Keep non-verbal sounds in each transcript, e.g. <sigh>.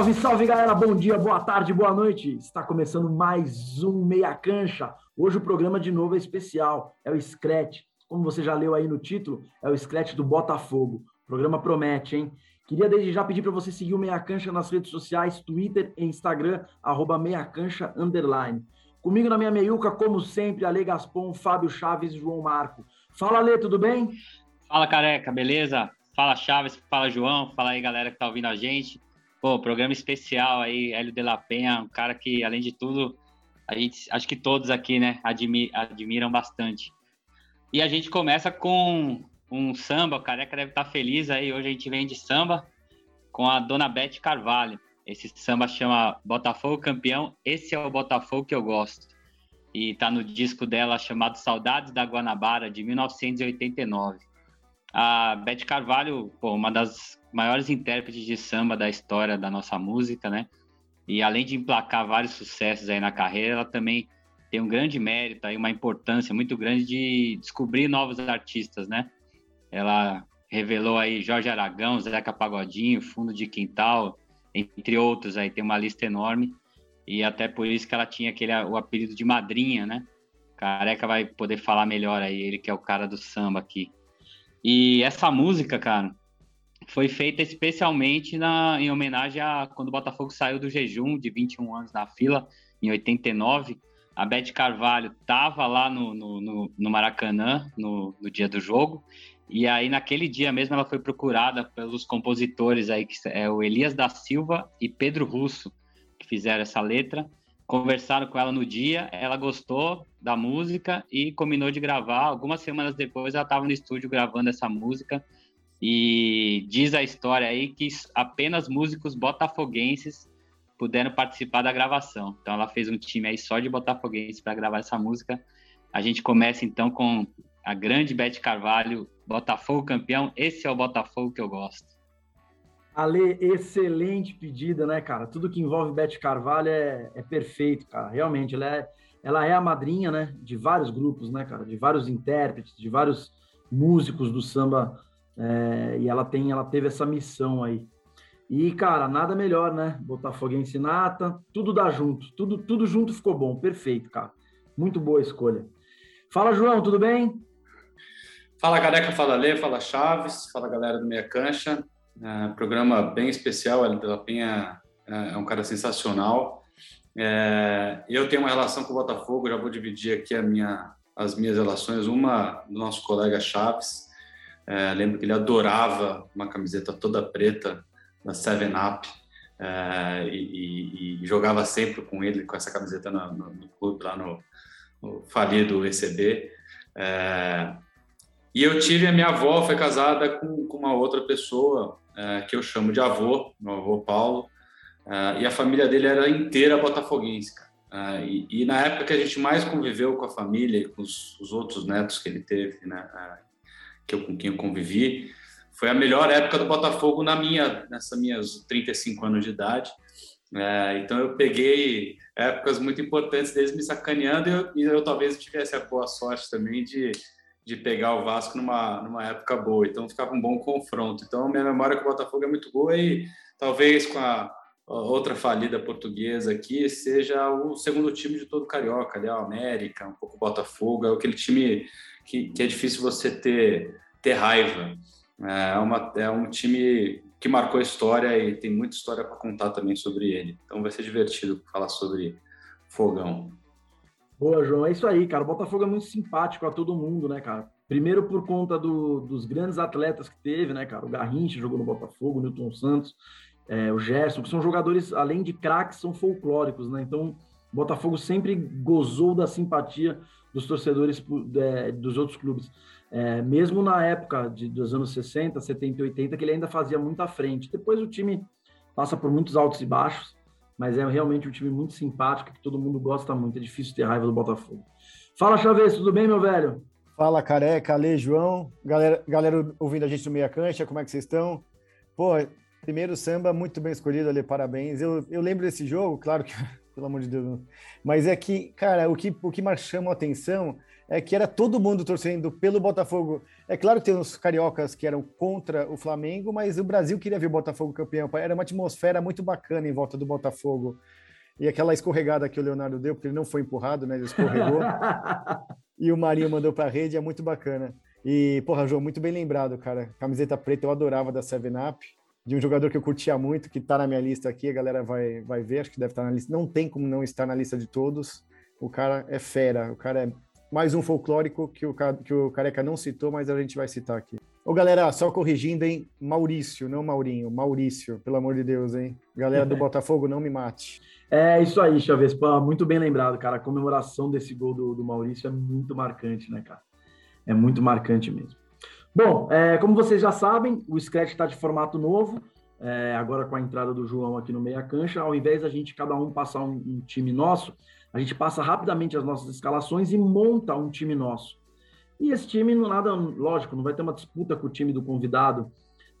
Salve, salve galera, bom dia, boa tarde, boa noite. Está começando mais um Meia Cancha. Hoje o programa de novo é especial, é o Scratch. Como você já leu aí no título, é o Scratch do Botafogo. O programa promete, hein? Queria desde já pedir para você seguir o Meia Cancha nas redes sociais, Twitter e Instagram, arroba Meia Cancha, underline. Comigo na minha meiuca, como sempre, Ale Gaspon, Fábio Chaves e João Marco. Fala, Ale, tudo bem? Fala, careca, beleza? Fala, Chaves, fala, João, fala aí, galera que tá ouvindo a gente. Pô, programa especial aí, Hélio de la Penha, um cara que, além de tudo, a gente, acho que todos aqui, né, admi, admiram bastante. E a gente começa com um samba, o Careca deve estar tá feliz aí, hoje a gente vem de samba com a Dona Beth Carvalho. Esse samba chama Botafogo Campeão, esse é o Botafogo que eu gosto. E tá no disco dela chamado Saudades da Guanabara, de 1989. A Beth Carvalho, pô, uma das maiores intérpretes de samba da história da nossa música, né? E além de emplacar vários sucessos aí na carreira, ela também tem um grande mérito aí, uma importância muito grande de descobrir novos artistas, né? Ela revelou aí Jorge Aragão, Zeca Pagodinho, Fundo de Quintal, entre outros aí, tem uma lista enorme. E até por isso que ela tinha aquele o apelido de madrinha, né? Careca vai poder falar melhor aí, ele que é o cara do samba aqui. E essa música, cara, foi feita especialmente na, em homenagem a quando o Botafogo saiu do jejum de 21 anos na fila, em 89. A Beth Carvalho estava lá no, no, no Maracanã no, no, dia do jogo. E aí, naquele dia mesmo, ela foi procurada pelos compositores aí, que é o Elias da Silva e Pedro Russo, que fizeram essa letra. Conversaram com ela no dia, ela gostou da música e combinou de gravar. Algumas semanas depois, ela estava no estúdio gravando essa música e diz a história aí que apenas músicos botafoguenses puderam participar da gravação. Então ela fez um time aí só de botafoguenses para gravar essa música. A gente começa então com a grande Beth Carvalho, Botafogo campeão. Esse é o Botafogo que eu gosto. Ale, excelente pedida, né, cara? Tudo que envolve Beth Carvalho é, é perfeito, cara. Realmente, ela é, ela é a madrinha, né, de vários grupos, né, cara? De vários intérpretes, de vários músicos do samba é, e ela tem, ela teve essa missão aí. E, cara, nada melhor, né? Botafoguense nata, tudo dá junto, tudo, tudo junto ficou bom, perfeito, cara. Muito boa escolha. Fala, João, tudo bem? Fala, Careca, fala Lê, fala Chaves, fala galera do Meia Cancha. É, programa bem especial, Ellen Pela Penha é, é um cara sensacional. É, eu tenho uma relação com o Botafogo, já vou dividir aqui minha, as minhas relações. Uma do nosso colega Chaves, é, lembro que ele adorava uma camiseta toda preta da Seven Up é, e, e, jogava sempre com ele com essa camiseta no, no, no clube lá no, no falido ECB. É, e eu tive a minha avó foi casada com, com uma outra pessoa é, que eu chamo de avô, meu avô Paulo, é, e a família dele era inteira botafoguense. Uh, e, e, na época que a gente mais conviveu com a família e com os, os outros netos que ele teve, né, que eu, com quem eu convivi, foi a melhor época do Botafogo na minha, nessa minhas 35 anos de idade. É, então eu peguei épocas muito importantes deles me sacaneando e eu, e eu, talvez tivesse a boa sorte também de, de pegar o Vasco numa, numa época boa. Então ficava um bom confronto. Então minha memória com o Botafogo é muito boa e talvez com a, outra falida portuguesa aqui seja o segundo time de todo carioca, ali, a América, um pouco o Botafogo, é aquele time que, que é difícil você ter, ter raiva. É, uma, é um time que marcou a história e tem muita história para contar também sobre ele. Então vai ser divertido falar sobre Fogão. Boa, João. É isso aí, cara. O Botafogo é muito simpático a todo mundo, né, cara? Primeiro por conta do, dos grandes atletas que teve, né, cara? O Garrincha jogou no Botafogo, o Newton Santos, é, o Gerson, que são jogadores, além de craques, são folclóricos, né? Então, o Botafogo sempre gozou da simpatia dos torcedores é, dos outros clubes. É, mesmo na época de, dos anos 60, 70 e 80, que ele ainda fazia muita frente. Depois o time passa por muitos altos e baixos, mas é realmente um time muito simpático, que todo mundo gosta muito. É difícil ter raiva do Botafogo. Fala, Chaves, tudo bem, meu velho? Fala, Careca, Ale, João. Galera, galera ouvindo a gente no Meia Cancha, como é que vocês estão? Pô, primeiro samba, muito bem escolhido, Ale, parabéns. Eu, eu lembro desse jogo, claro que <laughs> pelo amor de Deus. Mas é que, cara, o que, o que mais chama a atenção é que era todo mundo torcendo pelo Botafogo. É claro que tem uns cariocas que eram contra o Flamengo, mas o Brasil queria ver o Botafogo campeão. Era uma atmosfera muito bacana em volta do Botafogo. E aquela escorregada que o Leonardo deu, porque ele não foi empurrado, né? Ele escorregou. <laughs> e o Marinho mandou para a rede, é muito bacana. E, porra, João, muito bem lembrado, cara. Camiseta preta eu adorava da Seven Up, de um jogador que eu curtia muito, que tá na minha lista aqui, a galera vai, vai ver, acho que deve estar tá na lista. Não tem como não estar na lista de todos. O cara é fera, o cara é mais um folclórico que o, que o Careca não citou, mas a gente vai citar aqui. Ô, galera, só corrigindo, hein? Maurício, não Maurinho. Maurício, pelo amor de Deus, hein? Galera do <laughs> Botafogo, não me mate. É isso aí, Chaves. Muito bem lembrado, cara. A comemoração desse gol do, do Maurício é muito marcante, né, cara? É muito marcante mesmo. Bom, é, como vocês já sabem, o Scratch está de formato novo. É, agora com a entrada do João aqui no meia cancha, ao invés da gente cada um passar um, um time nosso, a gente passa rapidamente as nossas escalações e monta um time nosso. E esse time, não nada, lógico, não vai ter uma disputa com o time do convidado,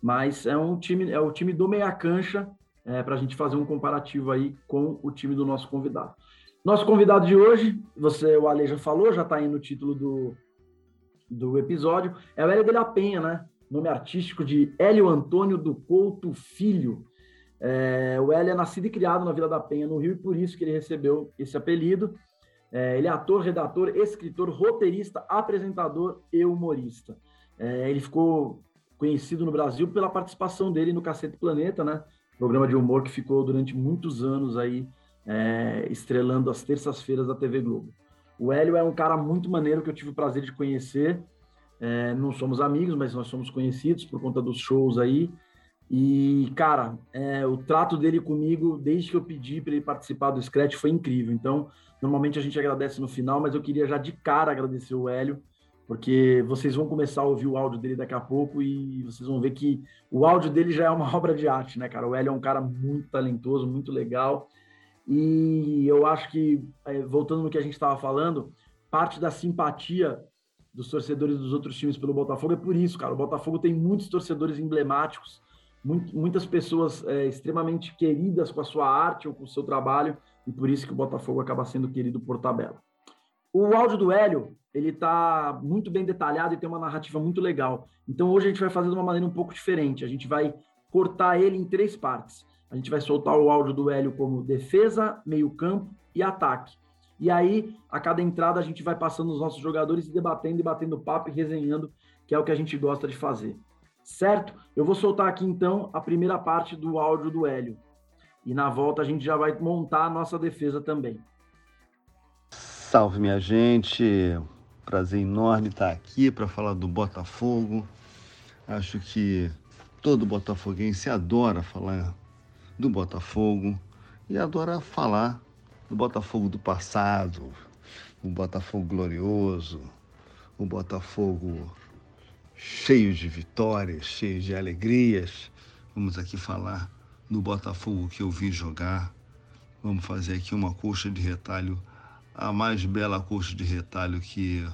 mas é um time, é o time do meia cancha é, para a gente fazer um comparativo aí com o time do nosso convidado. Nosso convidado de hoje, você, o Ale já falou, já está aí no título do, do episódio, é o Hélio de la Penha, né? Nome artístico de Hélio Antônio do Couto Filho. É, o Hélio é nascido e criado na Vila da Penha, no Rio, e por isso que ele recebeu esse apelido. É, ele é ator, redator, escritor, roteirista, apresentador e humorista. É, ele ficou conhecido no Brasil pela participação dele no Cacete Planeta, né? Programa de humor que ficou durante muitos anos aí é, estrelando as terças-feiras da TV Globo. O Hélio é um cara muito maneiro que eu tive o prazer de conhecer. É, não somos amigos, mas nós somos conhecidos por conta dos shows aí. E, cara, é, o trato dele comigo, desde que eu pedi para ele participar do Scratch, foi incrível. Então, normalmente a gente agradece no final, mas eu queria já de cara agradecer o Hélio, porque vocês vão começar a ouvir o áudio dele daqui a pouco e vocês vão ver que o áudio dele já é uma <laughs> obra de arte, né, cara? O Hélio é um cara muito talentoso, muito legal. E eu acho que, é, voltando no que a gente estava falando, parte da simpatia dos torcedores dos outros times pelo Botafogo é por isso, cara. O Botafogo tem muitos torcedores emblemáticos muitas pessoas é, extremamente queridas com a sua arte ou com o seu trabalho, e por isso que o Botafogo acaba sendo querido por tabela. O áudio do Hélio, ele está muito bem detalhado e tem uma narrativa muito legal. Então hoje a gente vai fazer de uma maneira um pouco diferente. A gente vai cortar ele em três partes. A gente vai soltar o áudio do Hélio como defesa, meio-campo e ataque. E aí, a cada entrada, a gente vai passando os nossos jogadores e debatendo, e batendo papo e resenhando, que é o que a gente gosta de fazer certo? Eu vou soltar aqui então a primeira parte do áudio do Hélio. E na volta a gente já vai montar a nossa defesa também. Salve minha gente, prazer enorme estar aqui para falar do Botafogo. Acho que todo botafoguense adora falar do Botafogo e adora falar do Botafogo do passado, o Botafogo glorioso, o Botafogo cheio de vitórias, cheio de alegrias. Vamos aqui falar do Botafogo que eu vi jogar. Vamos fazer aqui uma coxa de retalho, a mais bela coxa de retalho que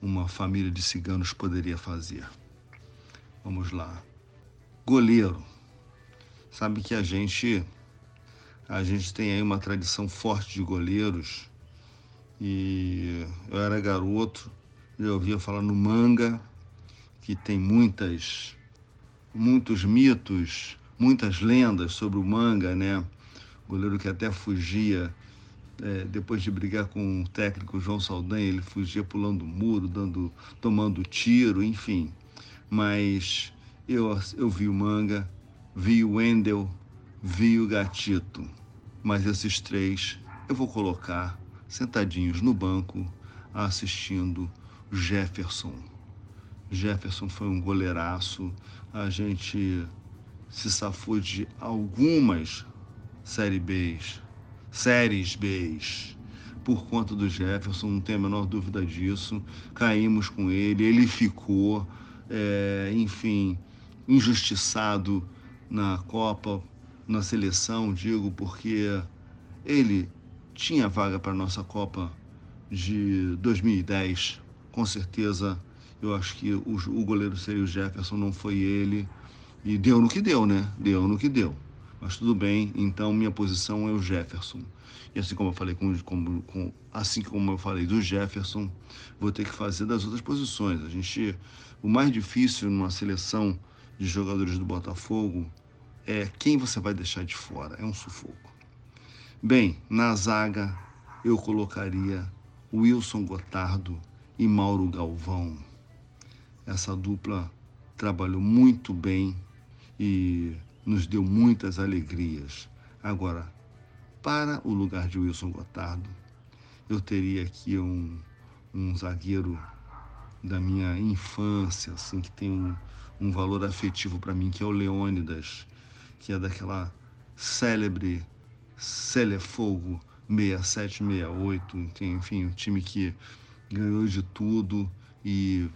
uma família de ciganos poderia fazer. Vamos lá. Goleiro. Sabe que a gente a gente tem aí uma tradição forte de goleiros. E eu era garoto, eu ouvia falar no manga, que tem muitas, muitos mitos, muitas lendas sobre o manga, né? Goleiro que até fugia, é, depois de brigar com o técnico João Saldanha, ele fugia pulando o muro, dando, tomando tiro, enfim. Mas eu, eu vi o manga, vi o Wendel, vi o Gatito. Mas esses três eu vou colocar sentadinhos no banco assistindo Jefferson. Jefferson foi um goleiraço. A gente se safou de algumas série Bs, séries Bs, por conta do Jefferson, não tem a menor dúvida disso. Caímos com ele, ele ficou, é, enfim, injustiçado na Copa, na seleção, digo, porque ele tinha vaga para a nossa Copa de 2010, com certeza eu acho que o, o goleiro seria o Jefferson, não foi ele. E deu no que deu, né? Deu no que deu. Mas tudo bem, então minha posição é o Jefferson. E assim como eu falei com, com, com, assim como eu falei do Jefferson, vou ter que fazer das outras posições. A gente, o mais difícil numa seleção de jogadores do Botafogo é quem você vai deixar de fora. É um sufoco. Bem, na zaga eu colocaria Wilson Gotardo e Mauro Galvão. Essa dupla trabalhou muito bem e nos deu muitas alegrias. Agora, para o lugar de Wilson Gotardo, eu teria aqui um, um zagueiro da minha infância, assim, que tem um, um valor afetivo para mim, que é o Leônidas, que é daquela célebre Celefogo 67, 68, enfim, um time que ganhou de tudo e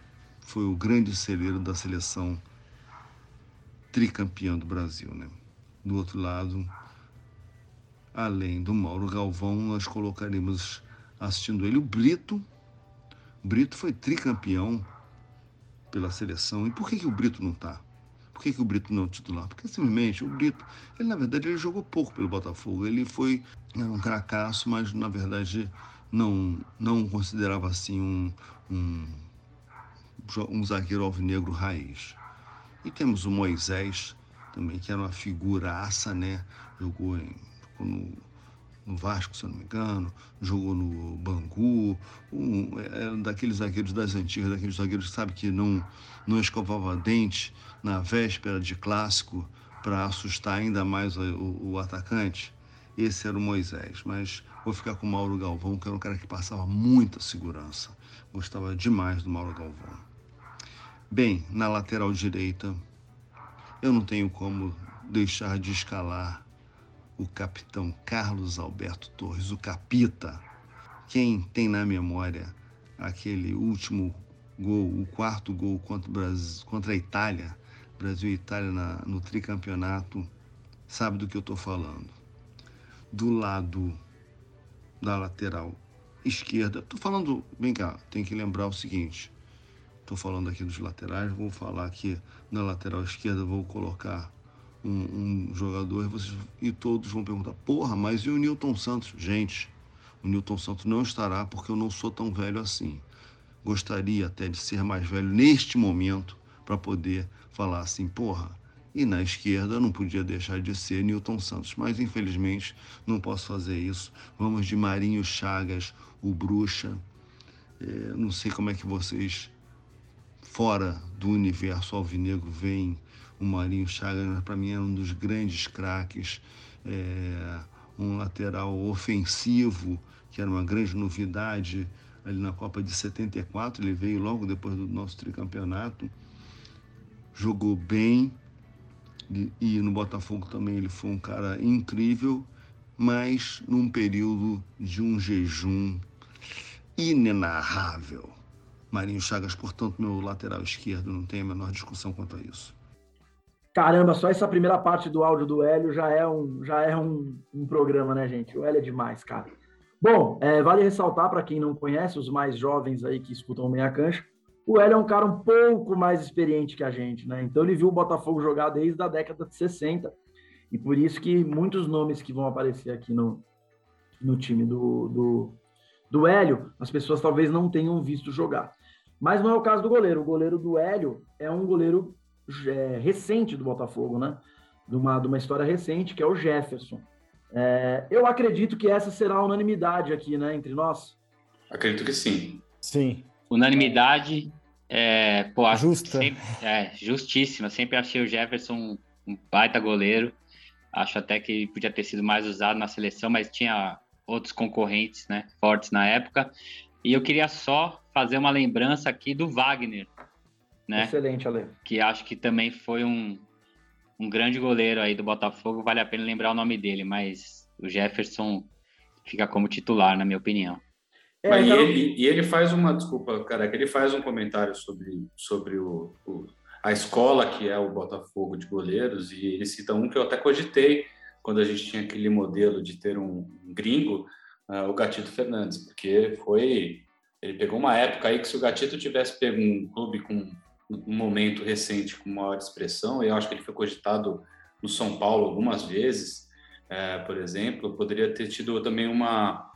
foi o grande celeiro da seleção tricampeã do Brasil, né? Do outro lado, além do Mauro Galvão, nós colocaremos assistindo ele o Brito. Brito foi tricampeão pela seleção. E por que, que o Brito não está? Por que, que o Brito não é titular? Porque simplesmente o Brito, ele na verdade ele jogou pouco pelo Botafogo. Ele foi um cracaço, mas na verdade não, não considerava assim um, um, um zagueiro alvinegro raiz. E temos o Moisés também, que era uma figuraça, né? Jogou, em, no, no, Vasco, se eu não me engano, jogou no Bangu, um, é, é daqueles zagueiros das antigas, daqueles zagueiros que sabe que não, não escovava dente na véspera de clássico para assustar ainda mais o, o, o atacante. Esse era o Moisés, mas vou ficar com o Mauro Galvão, que era um cara que passava muita segurança. Gostava demais do Mauro Galvão. Bem, na lateral direita, eu não tenho como deixar de escalar o capitão Carlos Alberto Torres, o Capita. Quem tem na memória aquele último gol, o quarto gol contra, o Brasil, contra a Itália, Brasil e Itália na, no tricampeonato, sabe do que eu estou falando. Do lado da lateral esquerda, estou falando, vem cá, tem que lembrar o seguinte: Estou falando aqui dos laterais, vou falar aqui na lateral esquerda, vou colocar um, um jogador e, vocês, e todos vão perguntar: porra, mas e o Newton Santos? Gente, o Newton Santos não estará porque eu não sou tão velho assim. Gostaria até de ser mais velho neste momento para poder falar assim: porra, e na esquerda não podia deixar de ser Newton Santos, mas infelizmente não posso fazer isso. Vamos de Marinho Chagas, o Bruxa. É, não sei como é que vocês fora do universo alvinegro vem o Marinho Chagas, para mim é um dos grandes craques, é, um lateral ofensivo, que era uma grande novidade ali na Copa de 74, ele veio logo depois do nosso tricampeonato, jogou bem, e no Botafogo também ele foi um cara incrível, mas num período de um jejum inenarrável. Marinho Chagas, portanto, meu lateral esquerdo, não tem a menor discussão quanto a isso. Caramba, só essa primeira parte do áudio do Hélio já é um, já é um, um programa, né, gente? O Hélio é demais, cara. Bom, é, vale ressaltar para quem não conhece, os mais jovens aí que escutam o Meia Cancha, o Hélio é um cara um pouco mais experiente que a gente, né? Então ele viu o Botafogo jogar desde a década de 60 e por isso que muitos nomes que vão aparecer aqui no, no time do, do, do Hélio, as pessoas talvez não tenham visto jogar. Mas não é o caso do goleiro. O goleiro do Hélio é um goleiro é, recente do Botafogo, né? De uma, de uma história recente, que é o Jefferson. É, eu acredito que essa será a unanimidade aqui, né, entre nós. Acredito que sim. Sim. Unanimidade, é, pô, Justa. Sempre, é, justíssima. Sempre achei o Jefferson um, um baita goleiro. Acho até que podia ter sido mais usado na seleção, mas tinha outros concorrentes, né, fortes na época. E eu queria só fazer uma lembrança aqui do Wagner, né? Excelente, Ale. Que acho que também foi um, um grande goleiro aí do Botafogo. Vale a pena lembrar o nome dele, mas o Jefferson fica como titular, na minha opinião. É, Mas então... ele, e ele faz uma, desculpa, careca, ele faz um comentário sobre, sobre o, o, a escola que é o Botafogo de goleiros, e ele cita um que eu até cogitei quando a gente tinha aquele modelo de ter um, gringo, uh, o Gatito Fernandes, porque foi ele pegou uma época aí que se o Gatito tivesse pego um clube com um momento recente com maior expressão, eu acho que ele foi cogitado no São Paulo algumas vezes, é, por exemplo, poderia ter tido também uma,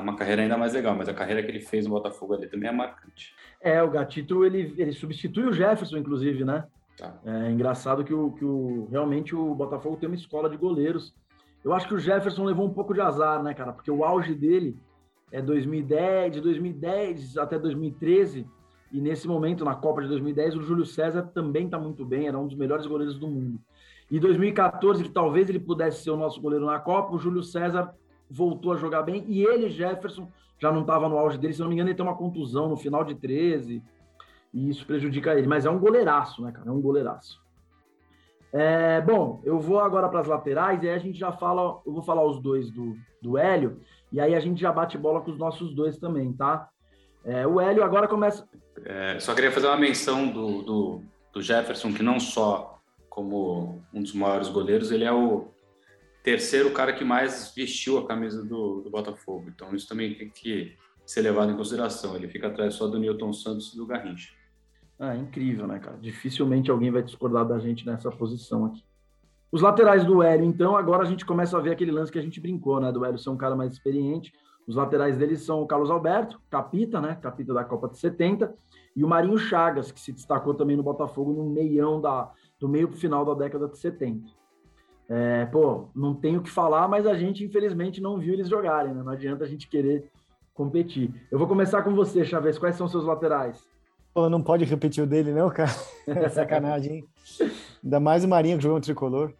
uma carreira ainda mais legal, mas a carreira que ele fez no Botafogo ali também é marcante. É, o Gatito, ele, ele substitui o Jefferson, inclusive, né? Tá. É engraçado que, o, que o, realmente o Botafogo tem uma escola de goleiros. Eu acho que o Jefferson levou um pouco de azar, né, cara? Porque o auge dele é 2010, de 2010 até 2013, e nesse momento, na Copa de 2010, o Júlio César também está muito bem, era um dos melhores goleiros do mundo. E 2014, que talvez ele pudesse ser o nosso goleiro na Copa, o Júlio César voltou a jogar bem, e ele, Jefferson, já não estava no auge dele, se não me engano, ele tem uma contusão no final de 13, e isso prejudica ele. Mas é um goleiraço, né, cara? É um goleiraço. É, bom, eu vou agora para as laterais, e aí a gente já fala, eu vou falar os dois do, do Hélio, e aí a gente já bate bola com os nossos dois também, tá? É, o Hélio agora começa. É, só queria fazer uma menção do, do, do, Jefferson, que não só como um dos maiores goleiros, ele é o terceiro cara que mais vestiu a camisa do, do Botafogo. Então isso também tem que ser levado em consideração. Ele fica atrás só do Newton Santos e do Garrincha. Ah, incrível, né, cara? Dificilmente alguém vai discordar da gente nessa posição aqui. Os laterais do Hélio, então, agora a gente começa a ver aquele lance que a gente brincou, né? Do Hélio ser um cara mais experiente. Os laterais deles são o Carlos Alberto, capita, né? Capita da Copa de 70, e o Marinho Chagas, que se destacou também no Botafogo no meião da, do meio para o final da década de 70. É, pô, não tenho o que falar, mas a gente, infelizmente, não viu eles jogarem, né? Não adianta a gente querer competir. Eu vou começar com você, Chaves. Quais são seus laterais? Pô, não pode repetir o dele, não, cara. <laughs> É sacanagem, hein? Ainda mais o Marinho que jogou no tricolor.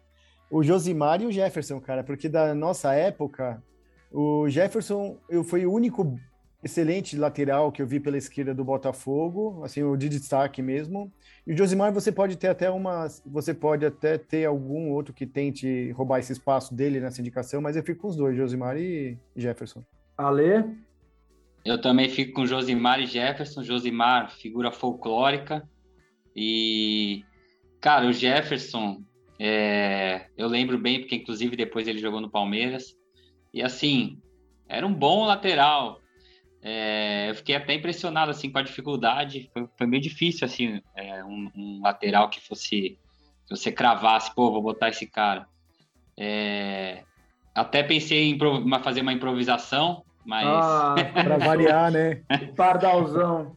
O Josimar e o Jefferson, cara, porque da nossa época, o Jefferson eu, foi o único excelente lateral que eu vi pela esquerda do Botafogo, assim, o de destaque mesmo. E o Josimar você pode ter até uma, você pode até ter algum outro que tente roubar esse espaço dele nessa indicação, mas eu fico com os dois, Josimar e Jefferson. Ale? Eu também fico com Josimar e Jefferson. Josimar, figura folclórica. E, cara, o Jefferson, é, eu lembro bem, porque inclusive depois ele jogou no Palmeiras. E assim, era um bom lateral. É, eu fiquei até impressionado assim com a dificuldade. Foi, foi meio difícil assim, é, um, um, lateral que fosse que você cravasse, pô, vou botar esse cara. É, até pensei em fazer uma improvisação, mas. Ah, <laughs> para variar, né? Pardalzão.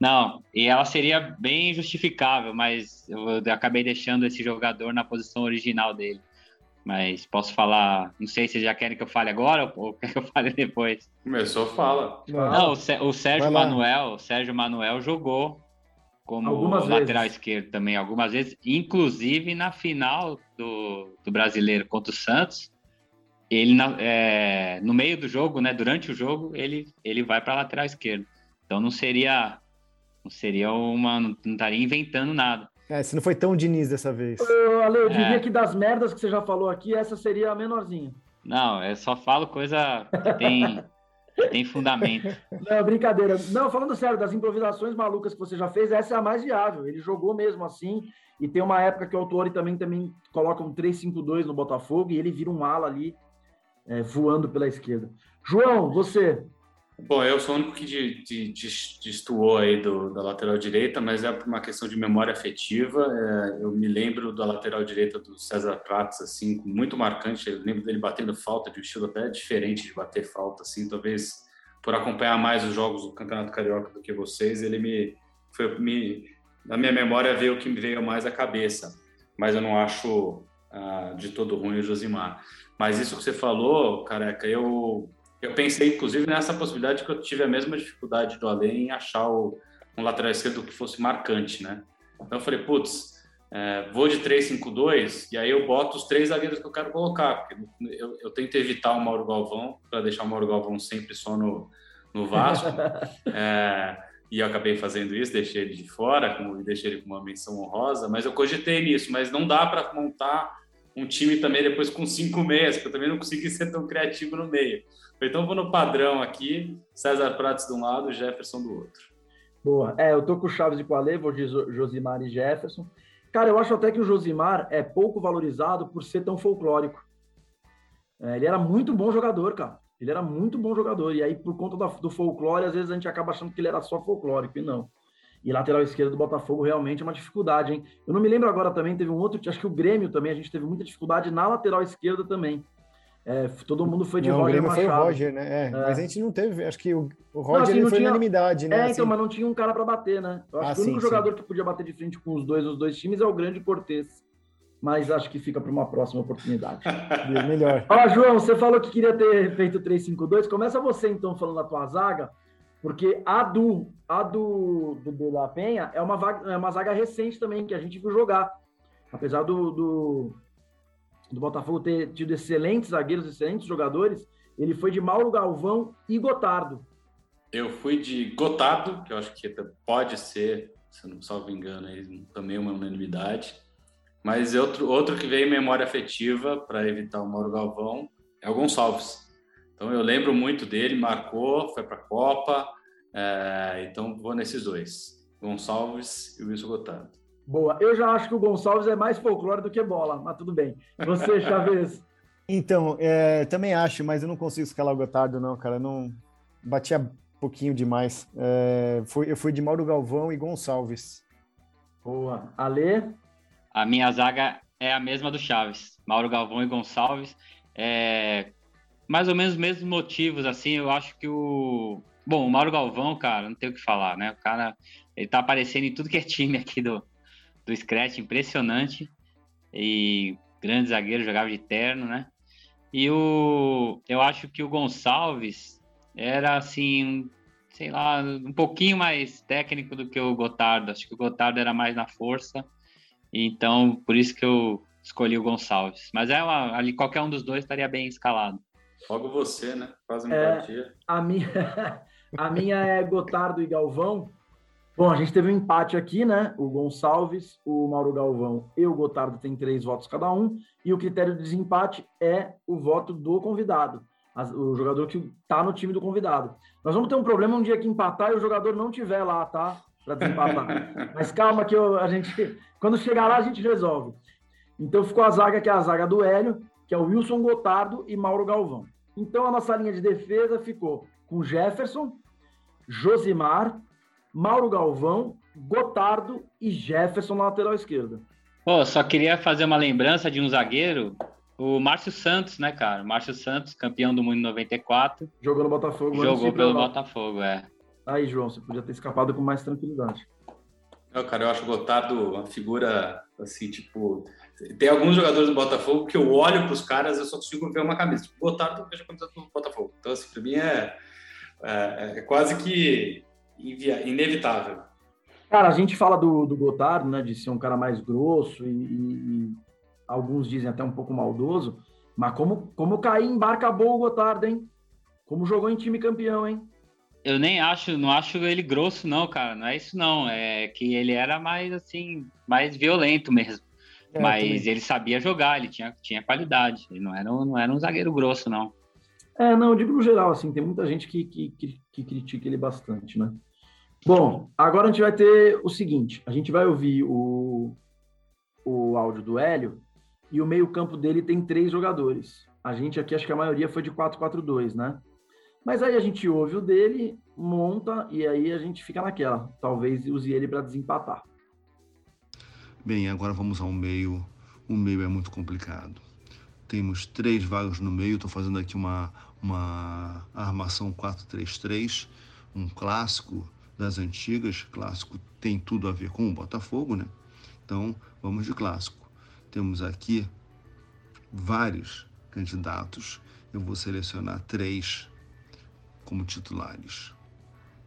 Não, e ela seria bem justificável, mas eu acabei deixando esse jogador na posição original dele. Mas posso falar, não sei se já querem que eu fale agora ou quer que eu fale depois. Começou, fala. Não, o, o Sérgio Manuel, o Sérgio Manuel jogou como algumas lateral vezes. esquerdo também algumas vezes, inclusive na final do, do brasileiro contra o Santos. Ele é, no meio do jogo, né, durante o jogo, ele ele vai para lateral esquerdo. Então não seria não seria uma não estaria inventando nada. É, se não foi tão Diniz dessa vez. Eu, Ale, eu diria é. que das merdas que você já falou aqui, essa seria a menorzinha. Não, eu só falo coisa que tem, que tem fundamento. <laughs> Não, brincadeira. Não, falando sério, das improvisações malucas que você já fez, essa é a mais viável. Ele jogou mesmo assim, e tem uma época que o Autori também, também coloca um 3-5-2 no Botafogo, e ele vira um ala ali, é, voando pela esquerda. João, você. Bom, eu sou o único que de, de, de, destoou aí do, da lateral direita, mas é por uma questão de memória afetiva. É, eu me lembro da lateral direita do César Prates, assim, muito marcante. Eu lembro dele batendo falta de um estilo até diferente de bater falta, assim, talvez por acompanhar mais os jogos do Campeonato Carioca do que vocês, ele me foi me na minha memória veio o que me veio mais à cabeça, mas eu não acho ah, de todo ruim o Josimar. Mas isso que você falou, careca, eu eu pensei, inclusive, nessa possibilidade que eu tive a mesma dificuldade do Além em achar o, um lateral esquerdo que fosse marcante, né? Então eu falei, putz, é, vou de 3-5-2 e aí eu boto os três zagueiros que eu quero colocar, porque eu, eu tento evitar o Mauro Galvão, para deixar o Mauro Galvão sempre só no, no Vasco. <laughs> é, e eu acabei fazendo isso, deixei ele de fora, como deixei ele com uma menção honrosa, mas eu cogitei nisso, mas não dá para montar um time também depois com cinco meias, porque eu também não consegui ser tão criativo no meio. Então vou no padrão aqui, César Prates de um lado, Jefferson do outro. Boa. É, eu tô com o Chaves e com a Lê, vou de Josimar e Jefferson. Cara, eu acho até que o Josimar é pouco valorizado por ser tão folclórico. É, ele era muito bom jogador, cara. Ele era muito bom jogador. E aí, por conta do folclore, às vezes a gente acaba achando que ele era só folclórico, e não. E lateral esquerdo do Botafogo realmente é uma dificuldade, hein? Eu não me lembro agora também, teve um outro, acho que o Grêmio também, a gente teve muita dificuldade na lateral esquerda também. É, todo mundo foi de não, Roger o Machado. foi o Roger, né? É, é. Mas a gente não teve, acho que o, o Roger não, assim, foi tinha... unanimidade, né? É, então, assim... mas não tinha um cara para bater, né? Eu acho ah, que o único sim, jogador sim. que podia bater de frente com os dois, os dois times, é o grande Cortez. Mas acho que fica para uma próxima oportunidade. <laughs> Melhor. Ó, João, você falou que queria ter feito 3-5-2. Começa você, então, falando da tua zaga, porque a do, a do, do, do La Penha é uma, vaga, é uma zaga recente também, que a gente viu jogar. Apesar do, do do Botafogo ter tido excelentes zagueiros, excelentes jogadores, ele foi de Mauro Galvão e Gotardo. Eu fui de Gotardo, que eu acho que pode ser, se não salvo engano, também uma unanimidade. Mas outro, outro que veio em memória afetiva para evitar o Mauro Galvão é o Gonçalves. Então eu lembro muito dele, marcou, foi para a Copa. É, então vou nesses dois: Gonçalves e Wilson Gotardo. Boa. Eu já acho que o Gonçalves é mais folclore do que bola, mas tudo bem. Você, <laughs> Chaves? então, é, também acho, mas eu não consigo escalar o Gotardo, não, cara. Não batia pouquinho demais. É, fui, eu fui de Mauro Galvão e Gonçalves. Boa. Alê? A minha zaga é a mesma do Chaves. Mauro Galvão e Gonçalves. É, mais ou menos os mesmos motivos, assim. Eu acho que o. Bom, o Mauro Galvão, cara, não tem o que falar, né? O cara, ele tá aparecendo em tudo que é time aqui do, do Scratch, impressionante. E grande zagueiro, jogava de terno, né? E o, eu acho que o Gonçalves era assim, sei lá, um pouquinho mais técnico do que o Gotardo. Acho que o Gotardo era mais na força. Então, por isso que eu escolhi o Gonçalves. Mas é uma, ali qualquer um dos dois estaria bem escalado. Logo você, né? Quase uma é, A minha, <laughs> a minha é Gotardo e Galvão. Bom, a gente teve um empate aqui, né? O Gonçalves, o Mauro Galvão e o Gotardo têm três votos cada um, e o critério de desempate é o voto do convidado, o jogador que está no time do convidado. Nós vamos ter um problema um dia que empatar e o jogador não tiver lá, tá? Para desempatar. <laughs> Mas calma que eu, a gente, quando chegar lá, a gente resolve. Então ficou a zaga que é a zaga do Hélio, que é o Wilson Gotardo e Mauro Galvão. Então a nossa linha de defesa ficou com Jefferson, Josimar, Mauro Galvão, Gotardo e Jefferson na lateral esquerda. Pô, só queria fazer uma lembrança de um zagueiro, o Márcio Santos, né, cara? Márcio Santos, campeão do mundo em 94. Jogou no Botafogo. Jogou pelo Botafogo, é. Aí, João, você podia ter escapado com mais tranquilidade. Não, cara, eu acho o Gotardo uma figura, assim, tipo... Tem alguns jogadores do Botafogo que eu olho para os caras eu só consigo ver uma cabeça. Tipo, Gotardo, eu vejo a do Botafogo. Então, assim, para mim é, é, é quase que inevitável. Cara, a gente fala do, do Gotardo, né, de ser um cara mais grosso e, e, e, alguns dizem até um pouco maldoso, mas como, como cair em barca boa o Gotardo, hein? Como jogou em time campeão, hein? Eu nem acho, não acho ele grosso, não, cara. Não é isso, não. É que ele era mais, assim, mais violento mesmo. É, mas ele sabia jogar, ele tinha, tinha qualidade. Ele não era, não era um zagueiro grosso, não. É, não, eu digo no geral, assim, tem muita gente que, que, que, que critica ele bastante, né? Bom, agora a gente vai ter o seguinte: a gente vai ouvir o, o áudio do Hélio e o meio-campo dele tem três jogadores. A gente aqui, acho que a maioria foi de 4-4-2, né? Mas aí a gente ouve o dele, monta e aí a gente fica naquela. Talvez use ele para desempatar. Bem, agora vamos ao meio. O meio é muito complicado. Temos três vagas no meio. Estou fazendo aqui uma, uma armação 4-3-3, um clássico das antigas. Clássico tem tudo a ver com o Botafogo, né? Então, vamos de clássico. Temos aqui vários candidatos. Eu vou selecionar três como titulares: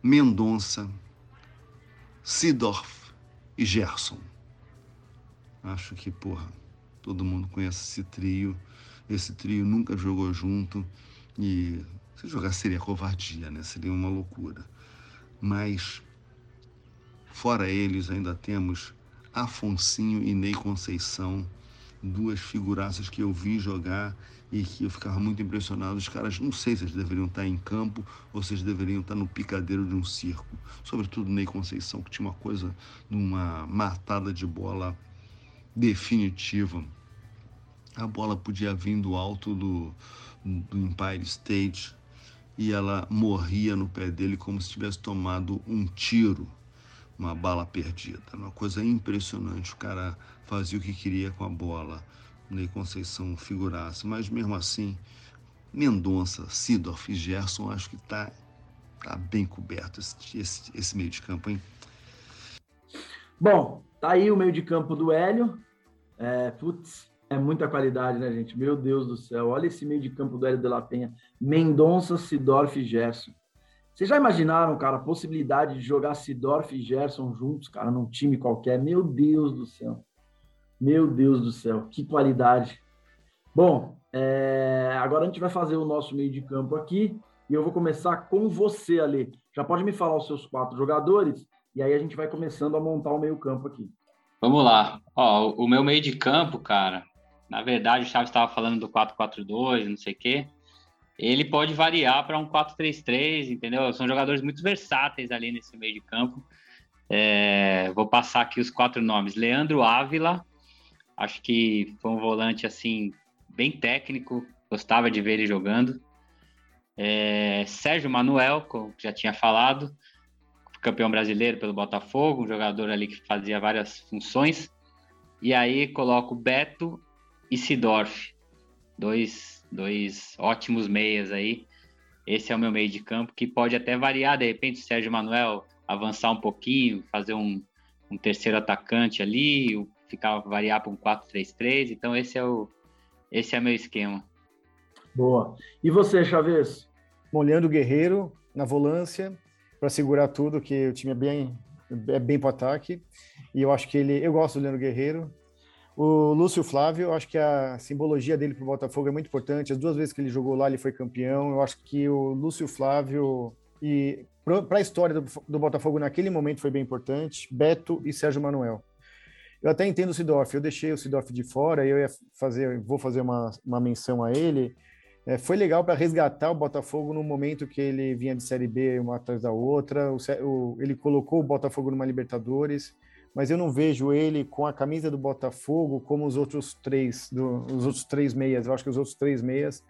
Mendonça, Sidorf e Gerson. Acho que, porra, todo mundo conhece esse trio. Esse trio nunca jogou junto e se jogar seria covardia, né? Seria uma loucura mas fora eles ainda temos Afonsinho e Ney Conceição, duas figuraças que eu vi jogar e que eu ficava muito impressionado. Os caras, não sei se eles deveriam estar em campo ou se eles deveriam estar no picadeiro de um circo. Sobretudo Ney Conceição, que tinha uma coisa numa matada de bola definitiva. A bola podia vir do alto do, do Empire State e ela morria no pé dele como se tivesse tomado um tiro uma bala perdida. Uma coisa impressionante. O cara fazia o que queria com a bola. Ney Conceição figurasse, mas mesmo assim, Mendonça, Sidorf e Gerson, acho que tá, tá bem coberto esse, esse, esse meio de campo, hein? Bom, tá aí o meio de campo do Hélio. É, putz, é muita qualidade, né, gente? Meu Deus do céu. Olha esse meio de campo do Hélio de la Penha. Mendonça, Sidorf e Gerson. Vocês já imaginaram, cara, a possibilidade de jogar Sidorf e Gerson juntos, cara, num time qualquer? Meu Deus do céu. Meu Deus do céu, que qualidade. Bom, é... agora a gente vai fazer o nosso meio de campo aqui e eu vou começar com você, Ale. Já pode me falar os seus quatro jogadores e aí a gente vai começando a montar o meio campo aqui. Vamos lá. Ó, o meu meio de campo, cara, na verdade o Chaves estava falando do 4-4-2, não sei o quê. Ele pode variar para um 4-3-3, entendeu? São jogadores muito versáteis ali nesse meio de campo. É... vou passar aqui os quatro nomes. Leandro Ávila, Acho que foi um volante assim bem técnico, gostava de ver ele jogando. É, Sérgio Manuel, como já tinha falado, campeão brasileiro pelo Botafogo, um jogador ali que fazia várias funções. E aí coloco Beto e Sidorf, dois, dois ótimos meias aí. Esse é o meu meio de campo, que pode até variar, de repente, o Sérgio Manuel avançar um pouquinho, fazer um, um terceiro atacante ali, o ficar variar para um 4-3-3. Então esse é o esse é meu esquema. Boa. E você, Chaves? Molhando o Guerreiro na volância para segurar tudo, que o time é bem é bem para ataque. E eu acho que ele, eu gosto do Leandro Guerreiro. O Lúcio Flávio, eu acho que a simbologia dele para o Botafogo é muito importante. As duas vezes que ele jogou lá, ele foi campeão. Eu acho que o Lúcio Flávio e para a história do, do Botafogo naquele momento foi bem importante. Beto e Sérgio Manuel. Eu até entendo o Sidorf, eu deixei o Sidorf de fora, eu ia fazer, vou fazer uma, uma menção a ele. É, foi legal para resgatar o Botafogo no momento que ele vinha de Série B uma atrás da outra. O, o, ele colocou o Botafogo numa Libertadores, mas eu não vejo ele com a camisa do Botafogo como os outros três, do, os outros três meias. Eu acho que os outros três meias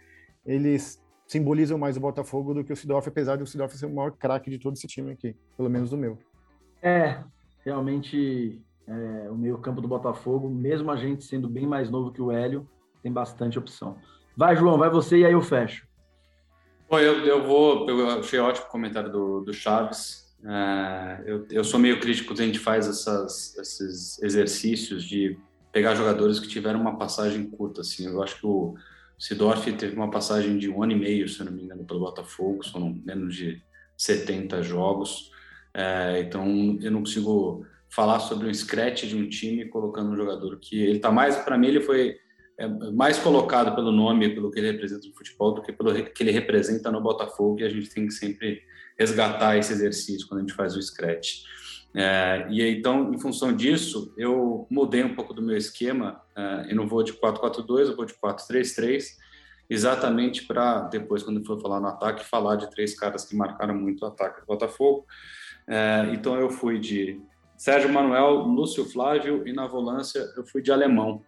eles simbolizam mais o Botafogo do que o Sidorf, apesar de o Sidorf ser o maior craque de todo esse time aqui, pelo menos do meu. É, realmente é, o meio-campo do Botafogo, mesmo a gente sendo bem mais novo que o Hélio, tem bastante opção. Vai, João, vai você e aí eu fecho. Bom, eu, eu vou. Eu achei ótimo o comentário do, do Chaves. É, eu, eu sou meio crítico quando a gente faz essas, esses exercícios de pegar jogadores que tiveram uma passagem curta. Assim, eu acho que o Sidorf teve uma passagem de um ano e meio, se não me engano, pelo Botafogo, são menos de 70 jogos. É, então, eu não consigo falar sobre um scratch de um time colocando um jogador que ele está mais para mim ele foi é, mais colocado pelo nome pelo que ele representa no futebol do que pelo que ele representa no Botafogo e a gente tem que sempre resgatar esse exercício quando a gente faz o scratch é, e então em função disso eu mudei um pouco do meu esquema é, eu não vou de 4-4-2 eu vou de 4-3-3 exatamente para depois quando for falar no ataque falar de três caras que marcaram muito o ataque do Botafogo é, então eu fui de Sérgio Manuel, Lúcio Flávio e na volância eu fui de alemão.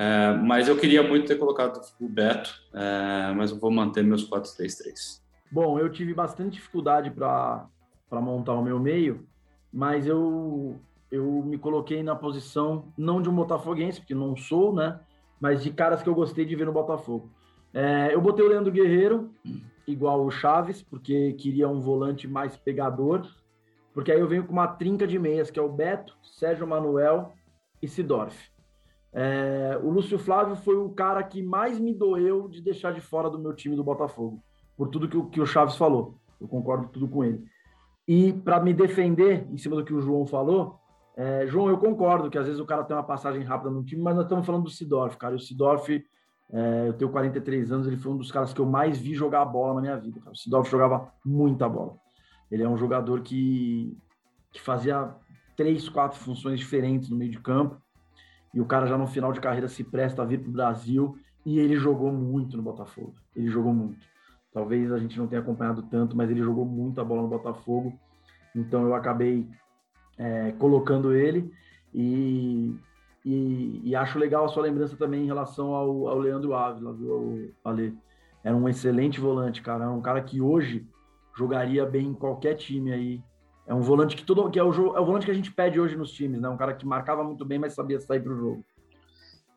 É, mas eu queria muito ter colocado o Beto, é, mas eu vou manter meus 4-3-3. Bom, eu tive bastante dificuldade para montar o meu meio, mas eu, eu me coloquei na posição não de um botafoguense, porque não sou, né? Mas de caras que eu gostei de ver no Botafogo. É, eu botei o Leandro Guerreiro, igual o Chaves, porque queria um volante mais pegador, porque aí eu venho com uma trinca de meias, que é o Beto, Sérgio Manuel e Sidorf. É, o Lúcio Flávio foi o cara que mais me doeu de deixar de fora do meu time do Botafogo, por tudo que o, que o Chaves falou. Eu concordo tudo com ele. E para me defender, em cima do que o João falou, é, João, eu concordo que às vezes o cara tem uma passagem rápida no time, mas nós estamos falando do Sidorf, cara. O Sidorf, é, eu tenho 43 anos, ele foi um dos caras que eu mais vi jogar bola na minha vida. Cara. O Sidorf jogava muita bola. Ele é um jogador que, que fazia três, quatro funções diferentes no meio de campo. E o cara já no final de carreira se presta a vir para o Brasil. E ele jogou muito no Botafogo. Ele jogou muito. Talvez a gente não tenha acompanhado tanto, mas ele jogou muito a bola no Botafogo. Então eu acabei é, colocando ele. E, e, e, acho legal a sua lembrança também em relação ao, ao Leandro Ávila, viu, Ale? Era um excelente volante, cara. Era um cara que hoje jogaria bem em qualquer time aí É um volante que todo que é o, é o volante que a gente pede hoje nos times, né? Um cara que marcava muito bem, mas sabia sair para o jogo.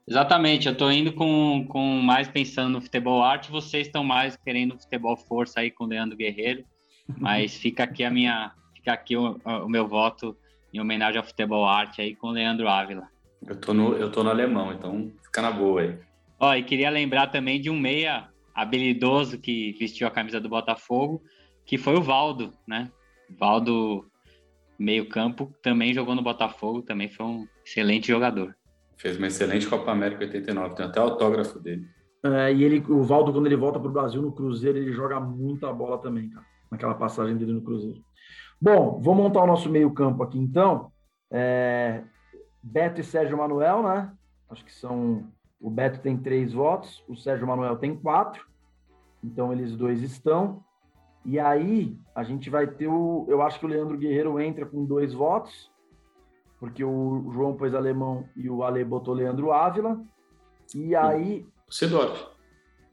Exatamente, eu estou indo com, com mais pensando no futebol arte, vocês estão mais querendo futebol força aí com o Leandro Guerreiro, <laughs> mas fica aqui a minha, fica aqui o, o meu voto em homenagem ao futebol arte aí com o Leandro Ávila. Eu tô no, eu tô no alemão, então fica na boa aí. Ó, e queria lembrar também de um meia habilidoso que vestiu a camisa do Botafogo, que foi o Valdo, né? Valdo, meio campo, também jogou no Botafogo, também foi um excelente jogador. Fez uma excelente Copa América 89, tem até autógrafo dele. É, e ele, o Valdo, quando ele volta para o Brasil no Cruzeiro, ele joga muita bola também, cara, naquela passagem dele no Cruzeiro. Bom, vou montar o nosso meio-campo aqui então. É, Beto e Sérgio Manuel, né? Acho que são. O Beto tem três votos, o Sérgio Manuel tem quatro. Então eles dois estão. E aí a gente vai ter o. Eu acho que o Leandro Guerreiro entra com dois votos porque o João pôs alemão e o Ale botou Leandro Ávila. E aí. O Sidorf.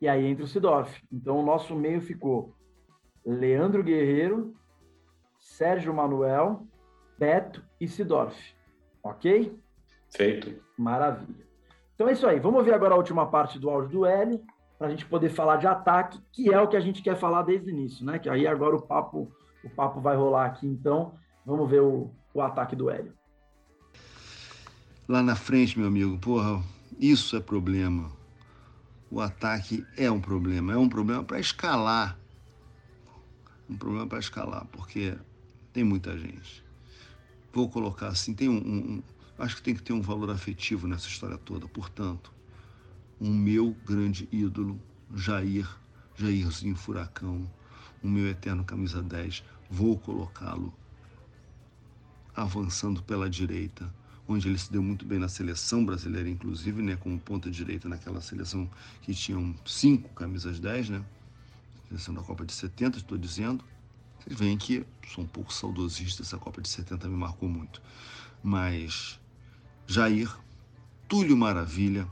E aí entra o Sidorf. Então o nosso meio ficou Leandro Guerreiro, Sérgio Manuel, Beto e Sidorf. Ok? Feito. Maravilha. Então é isso aí. Vamos ver agora a última parte do áudio do Hélio, para a gente poder falar de ataque, que é o que a gente quer falar desde o início, né? Que aí agora o papo, o papo vai rolar aqui. Então, vamos ver o, o ataque do Hélio lá na frente, meu amigo, porra, isso é problema. O ataque é um problema, é um problema para escalar. Um problema para escalar, porque tem muita gente. Vou colocar assim, tem um, um, acho que tem que ter um valor afetivo nessa história toda. Portanto, um meu grande ídolo, Jair, Jairzinho Furacão, o meu eterno camisa 10, vou colocá-lo avançando pela direita onde ele se deu muito bem na seleção brasileira, inclusive, né, como ponta direita naquela seleção que tinham cinco camisas 10, né? Seleção da Copa de 70, estou dizendo. Vocês veem que sou um pouco saudosista, essa Copa de 70 me marcou muito. Mas Jair, Túlio Maravilha,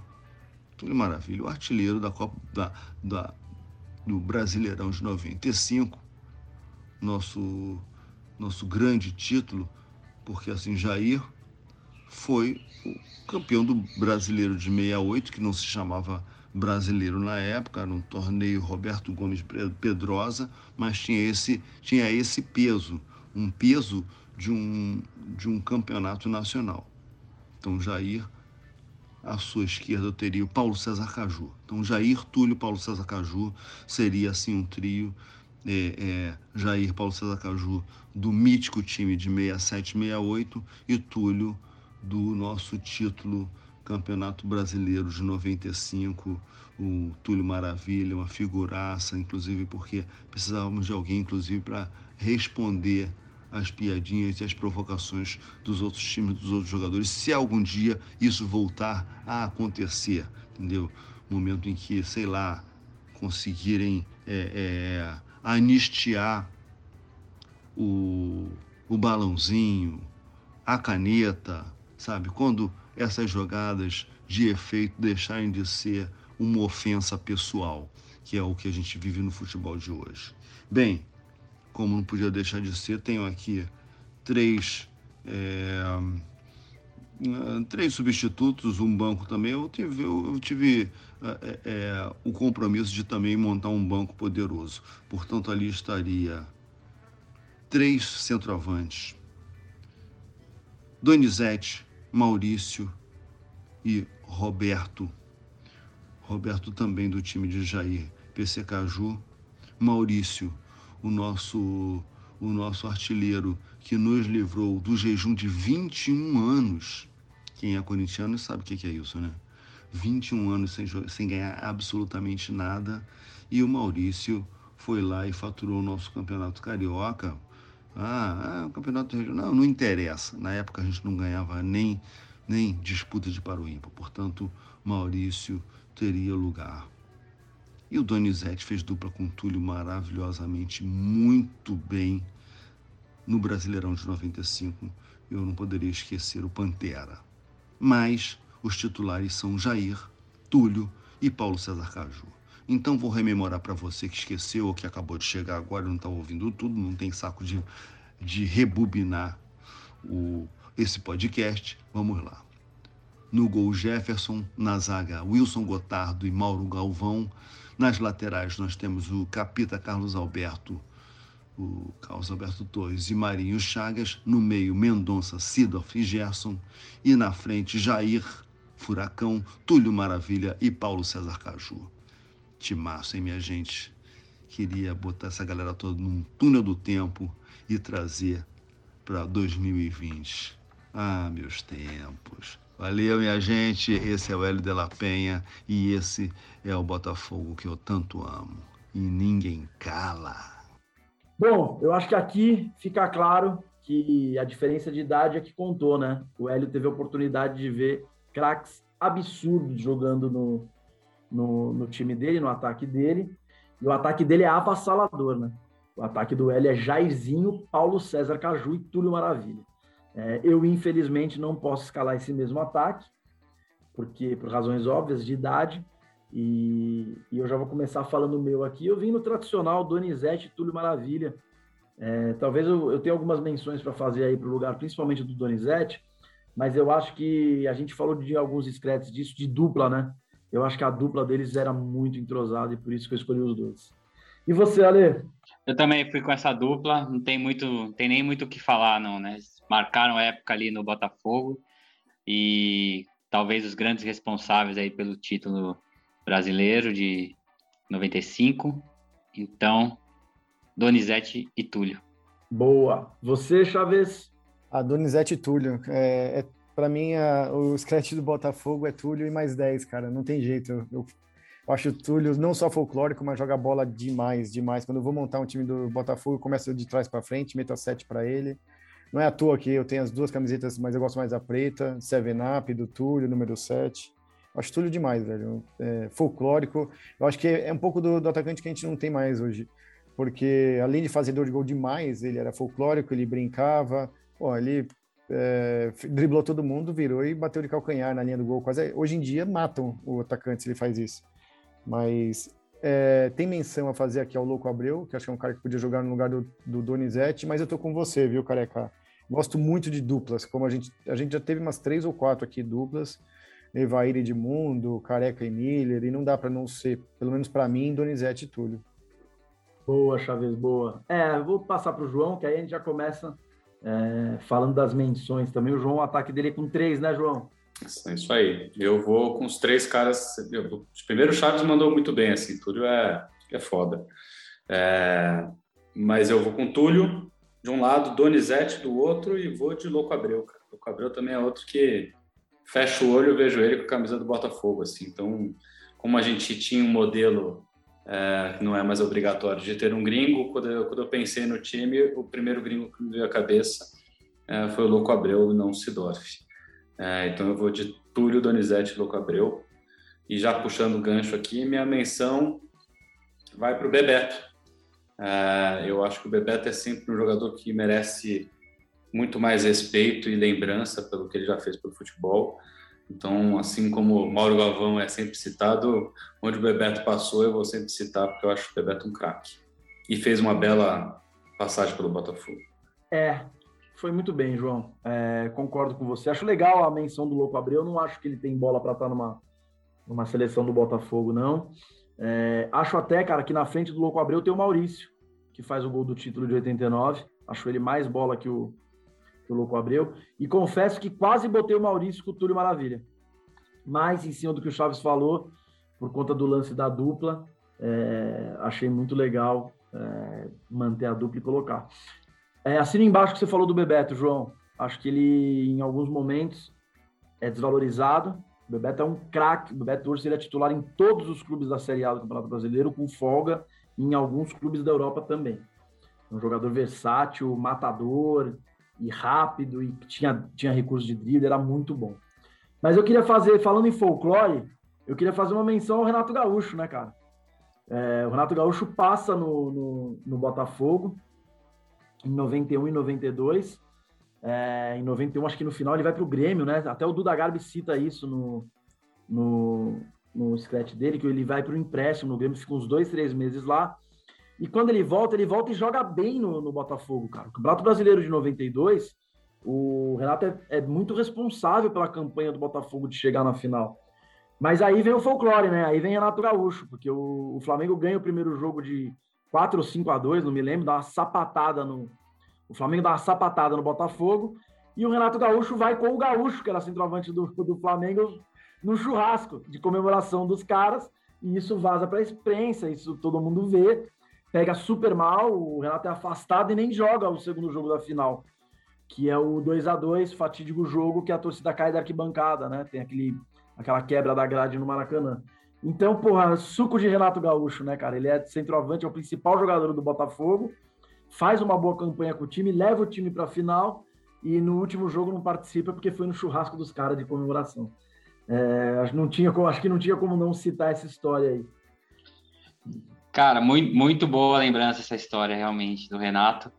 Túlio Maravilha, o artilheiro da Copa da, da, do Brasileirão de 95, nosso, nosso grande título, porque assim, Jair foi o campeão do brasileiro de 68, que não se chamava brasileiro na época, era um torneio Roberto Gomes Pedrosa, mas tinha esse, tinha esse peso, um peso de um, de um campeonato nacional. Então, Jair, à sua esquerda, eu teria o Paulo César Caju. Então, Jair, Túlio, Paulo César Caju seria assim um trio. É, é, Jair, Paulo César Caju, do mítico time de 67, 68 e Túlio do nosso título Campeonato Brasileiro de 95, o Túlio Maravilha, uma figuraça, inclusive porque precisávamos de alguém, inclusive, para responder às piadinhas e às provocações dos outros times, dos outros jogadores, se algum dia isso voltar a acontecer, entendeu? Momento em que, sei lá, conseguirem é, é, anistiar o, o balãozinho, a caneta, sabe? Quando essas jogadas de efeito deixarem de ser uma ofensa pessoal, que é o que a gente vive no futebol de hoje. Bem, como não podia deixar de ser, tenho aqui três. É, três substitutos, um banco também. Eu tive, eu tive é, é, o compromisso de também montar um banco poderoso. Portanto, ali estaria três centroavantes. Donizete, Maurício e Roberto. Roberto também do time de Jair, PC Caju. Maurício, o nosso, o nosso artilheiro que nos livrou do jejum de 21 anos. Quem é corintiano sabe o que é isso, né? 21 anos sem, sem ganhar absolutamente nada. E o Maurício foi lá e faturou o nosso campeonato carioca ah, ah o campeonato regional. Não, não interessa. Na época a gente não ganhava nem, nem disputa de ímpar. Portanto, Maurício teria lugar. E o Donizete fez dupla com o Túlio maravilhosamente, muito bem no Brasileirão de 95. Eu não poderia esquecer o Pantera. Mas os titulares são Jair, Túlio e Paulo César Caju. Então vou rememorar para você que esqueceu ou que acabou de chegar agora não está ouvindo tudo, não tem saco de de rebobinar o, esse podcast, vamos lá. No gol Jefferson, na zaga Wilson Gotardo e Mauro Galvão. Nas laterais nós temos o capita Carlos Alberto, o Carlos Alberto Torres e Marinho Chagas. No meio, Mendonça, Sidorf e Gerson. E na frente, Jair, Furacão, Túlio Maravilha e Paulo César Caju. Timaço, hein, minha gente? Queria botar essa galera toda num túnel do tempo e trazer para 2020. Ah, meus tempos. Valeu, minha gente. Esse é o Hélio de la Penha e esse é o Botafogo que eu tanto amo. E ninguém cala. Bom, eu acho que aqui fica claro que a diferença de idade é que contou, né? O Hélio teve a oportunidade de ver craques absurdos jogando no, no, no, time dele, no ataque dele. E o ataque dele é avassalador, né? O ataque do Hélio é Jairzinho, Paulo César Caju e Túlio Maravilha. É, eu, infelizmente, não posso escalar esse mesmo ataque, porque por razões óbvias de idade, e, e eu já vou começar falando o meu aqui. Eu vim no tradicional Donizete Túlio Maravilha. É, talvez eu, eu tenha algumas menções para fazer aí para o lugar, principalmente do Donizete, mas eu acho que a gente falou de alguns scratches disso, de dupla, né? Eu acho que a dupla deles era muito entrosada e por isso que eu escolhi os dois. E você, Ale? Eu também fui com essa dupla, não tem muito, tem nem muito o que falar, não, né? Marcaram época ali no Botafogo e talvez os grandes responsáveis aí pelo título brasileiro de 95. Então, Donizete e Túlio. Boa. Você, Chaves? A Donizete e Túlio. É, é para mim, a, o scratch do Botafogo é Túlio e mais 10, cara. Não tem jeito. Eu, eu, eu acho o Túlio não só folclórico, mas joga bola demais, demais. Quando eu vou montar um time do Botafogo, eu começo de trás para frente, meto a 7 para ele. Não é à toa que eu tenho as duas camisetas, mas eu gosto mais da preta, Seven Up, do Túlio, número 7. Acho Túlio demais, velho. É, folclórico. Eu acho que é um pouco do, do, atacante que a gente não tem mais hoje. Porque, além de fazedor de gol demais, ele era folclórico, ele brincava. Pô, ele é, driblou todo mundo, virou e bateu de calcanhar na linha do gol. Quase, hoje em dia, matam o atacante se ele faz isso. Mas é, tem menção a fazer aqui ao Louco Abreu, que acho que é um cara que podia jogar no lugar do, do Donizete, mas eu tô com você, viu, Careca? Gosto muito de duplas, como a gente, a gente já teve umas três ou quatro aqui duplas, Evair Edmundo, Careca e Miller, e não dá para não ser, pelo menos para mim, Donizete e Túlio. Boa, Chaves, boa. É, vou passar para o João, que aí a gente já começa é, falando das menções também. O João, o ataque dele é com três, né, João? É isso aí. Eu vou com os três caras. Eu, primeiro, o Chaves mandou muito bem, assim. Túlio é, é foda. É, mas eu vou com Túlio de um lado, Donizete do outro e vou de Louco Abreu. Cara. Louco Abreu também é outro que fecha o olho e vejo ele com a camisa do Botafogo. Assim. Então, como a gente tinha um modelo é, não é mais obrigatório de ter um gringo, quando eu, quando eu pensei no time, o primeiro gringo que me veio à cabeça é, foi o Louco Abreu, não Sidorf. É, então eu vou de Túlio Donizete Louco Abreu. E já puxando o gancho aqui, minha menção vai para o Bebeto. É, eu acho que o Bebeto é sempre um jogador que merece muito mais respeito e lembrança pelo que ele já fez pelo futebol. Então, assim como Mauro Galvão é sempre citado, onde o Bebeto passou, eu vou sempre citar, porque eu acho o Bebeto um craque. E fez uma bela passagem pelo Botafogo. É, foi muito bem, João. É, concordo com você. Acho legal a menção do Louco Abreu. Não acho que ele tem bola para estar numa, numa seleção do Botafogo, não. É, acho até, cara, que na frente do Louco Abreu tem o Maurício, que faz o gol do título de 89. Acho ele mais bola que o, que o Louco Abreu. E confesso que quase botei o Maurício com o Túlio Maravilha. Mas, em cima do que o Chaves falou, por conta do lance da dupla, é, achei muito legal é, manter a dupla e colocar. É, assina embaixo que você falou do Bebeto, João. Acho que ele, em alguns momentos, é desvalorizado. O Bebeto é um craque. O Beto hoje seria titular em todos os clubes da Série A do Campeonato Brasileiro, com folga, em alguns clubes da Europa também. Um jogador versátil, matador e rápido, e tinha, tinha recursos de drible, era muito bom. Mas eu queria fazer, falando em folclore, eu queria fazer uma menção ao Renato Gaúcho, né, cara? É, o Renato Gaúcho passa no, no, no Botafogo, em 91 e 92. É, em 91, acho que no final ele vai para o Grêmio, né? Até o Duda Garbi cita isso no, no, no sketch dele, que ele vai para o empréstimo no Grêmio, fica uns dois, três meses lá. E quando ele volta, ele volta e joga bem no, no Botafogo, cara. O Campeonato Brasileiro de 92, o Renato é, é, muito responsável pela campanha do Botafogo de chegar na final. Mas aí vem o folclore, né? Aí vem Renato Gaúcho, porque o, o Flamengo ganha o primeiro jogo de 4 ou 5 a 2, não me lembro, dá uma sapatada no. O Flamengo dá uma sapatada no Botafogo. E o Renato Gaúcho vai com o Gaúcho, que era centroavante do, do Flamengo, no churrasco de comemoração dos caras. E isso vaza para a imprensa, isso todo mundo vê pega super mal, o Renato é afastado e nem joga o segundo jogo da final, que é o 2 a 2 fatídico jogo que a torcida cai da arquibancada, né? Tem aquele, aquela quebra da grade no Maracanã. Então, porra, suco de Renato Gaúcho, né, cara? Ele é centroavante, é o principal jogador do Botafogo, faz uma boa campanha com o time, leva o time para a final e no último jogo não participa porque foi no churrasco dos caras de comemoração. É, não tinha, acho que não tinha como não citar essa história aí. Cara, muito, muito boa lembrança essa história, realmente, do Renato.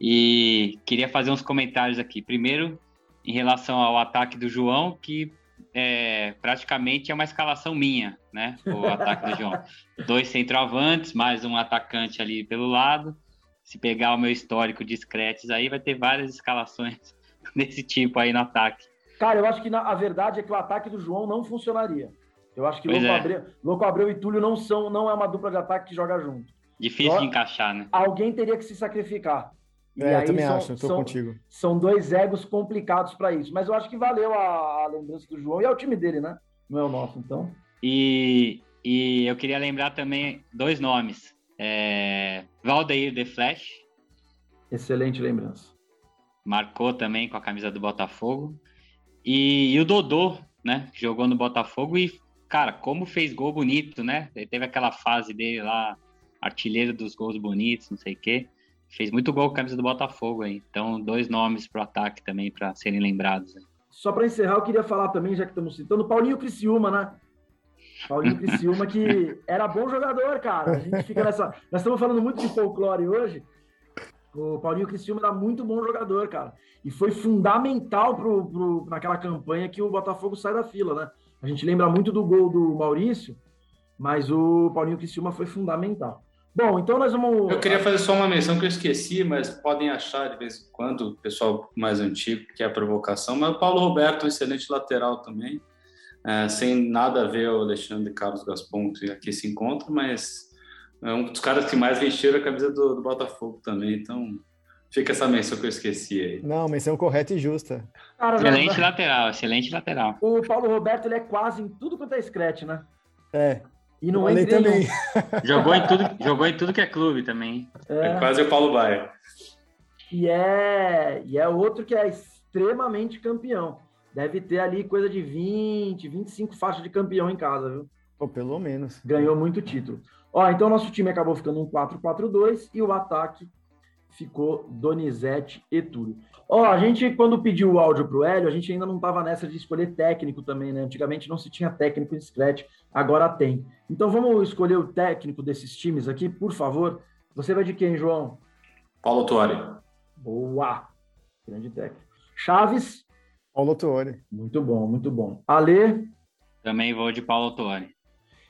E queria fazer uns comentários aqui. Primeiro, em relação ao ataque do João, que é, praticamente é uma escalação minha, né? O ataque do João. Dois centroavantes, mais um atacante ali pelo lado. Se pegar o meu histórico de scratches aí, vai ter várias escalações <laughs> desse tipo aí no ataque. Cara, eu acho que na, a verdade é que o ataque do João não funcionaria. Eu acho que Louco, é. Abreu, Louco Abreu e Túlio não são, não é uma dupla de ataque que joga junto. Difícil Só, de encaixar, né? Alguém teria que se sacrificar. E é, eu também são, acho, eu tô são, contigo. São dois egos complicados para isso. Mas eu acho que valeu a, a, lembrança do João e é o time dele, né? Não é o nosso, então. E, e eu queria lembrar também dois nomes. É, Valdeir The Flash. Excelente lembrança. Marcou também com a camisa do Botafogo. E, e o Dodô, né? Que jogou no Botafogo e cara, como fez gol bonito, né? Ele teve aquela fase dele lá, artilheiro dos gols bonitos, não sei o quê. Fez muito gol com a camisa do Botafogo aí. Então, dois nomes para o ataque também, para serem lembrados. Aí. Só para encerrar, eu queria falar também, já que estamos citando, Paulinho Criciúma, né? Paulinho <laughs> Criciúma, que era bom jogador, cara. A gente fica nessa. Nós estamos falando muito de folclore hoje. O Paulinho Criciúma era muito bom jogador, cara. E foi fundamental pro, pro, naquela campanha que o Botafogo sai da fila, né? A gente lembra muito do gol do Maurício, mas o Paulinho Criciúma foi fundamental. Bom, então nós vamos. Eu queria fazer só uma menção que eu esqueci, mas podem achar de vez em quando, o pessoal mais antigo, que é a provocação. Mas o Paulo Roberto, um excelente lateral também, é, sem nada a ver o Alexandre Carlos Gaspon, que aqui se encontra, mas é um dos caras que mais encheram a camisa do, do Botafogo também. Então, Fica essa menção que eu esqueci aí. Não, menção correta e justa. Cara, excelente lateral, excelente lateral. O Paulo Roberto, ele é quase em tudo quanto é scratch, né? É. E não é também. <laughs> jogou, em tudo, jogou em tudo que é clube também. É, é quase o Paulo Baia. E é, e é outro que é extremamente campeão. Deve ter ali coisa de 20, 25 faixas de campeão em casa, viu? Pô, pelo menos. Ganhou muito título. Ó, então nosso time acabou ficando um 4-4-2 e o ataque ficou Donizete e Túlio. Ó, a gente, quando pediu o áudio para o Hélio, a gente ainda não estava nessa de escolher técnico também, né? Antigamente não se tinha técnico em Scratch, agora tem. Então vamos escolher o técnico desses times aqui, por favor. Você vai de quem, João? Paulo Tuori. Boa! Grande técnico. Chaves? Paulo Tuori. Muito bom, muito bom. Ale? Também vou de Paulo Tuori.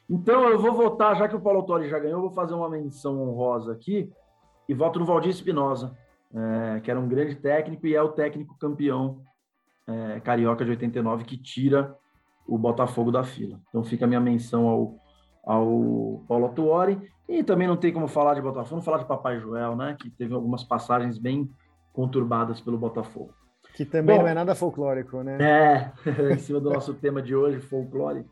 Então eu vou votar, já que o Paulo Tuori já ganhou, eu vou fazer uma menção honrosa aqui e voto no Valdir Espinosa, é, que era um grande técnico e é o técnico campeão é, carioca de 89 que tira o Botafogo da fila. Então fica a minha menção ao, ao Paulo Tuori. E também não tem como falar de Botafogo, não falar de Papai Joel, né? Que teve algumas passagens bem conturbadas pelo Botafogo. Que também Bom, não é nada folclórico, né? É, <laughs> em cima do nosso tema de hoje, folclore.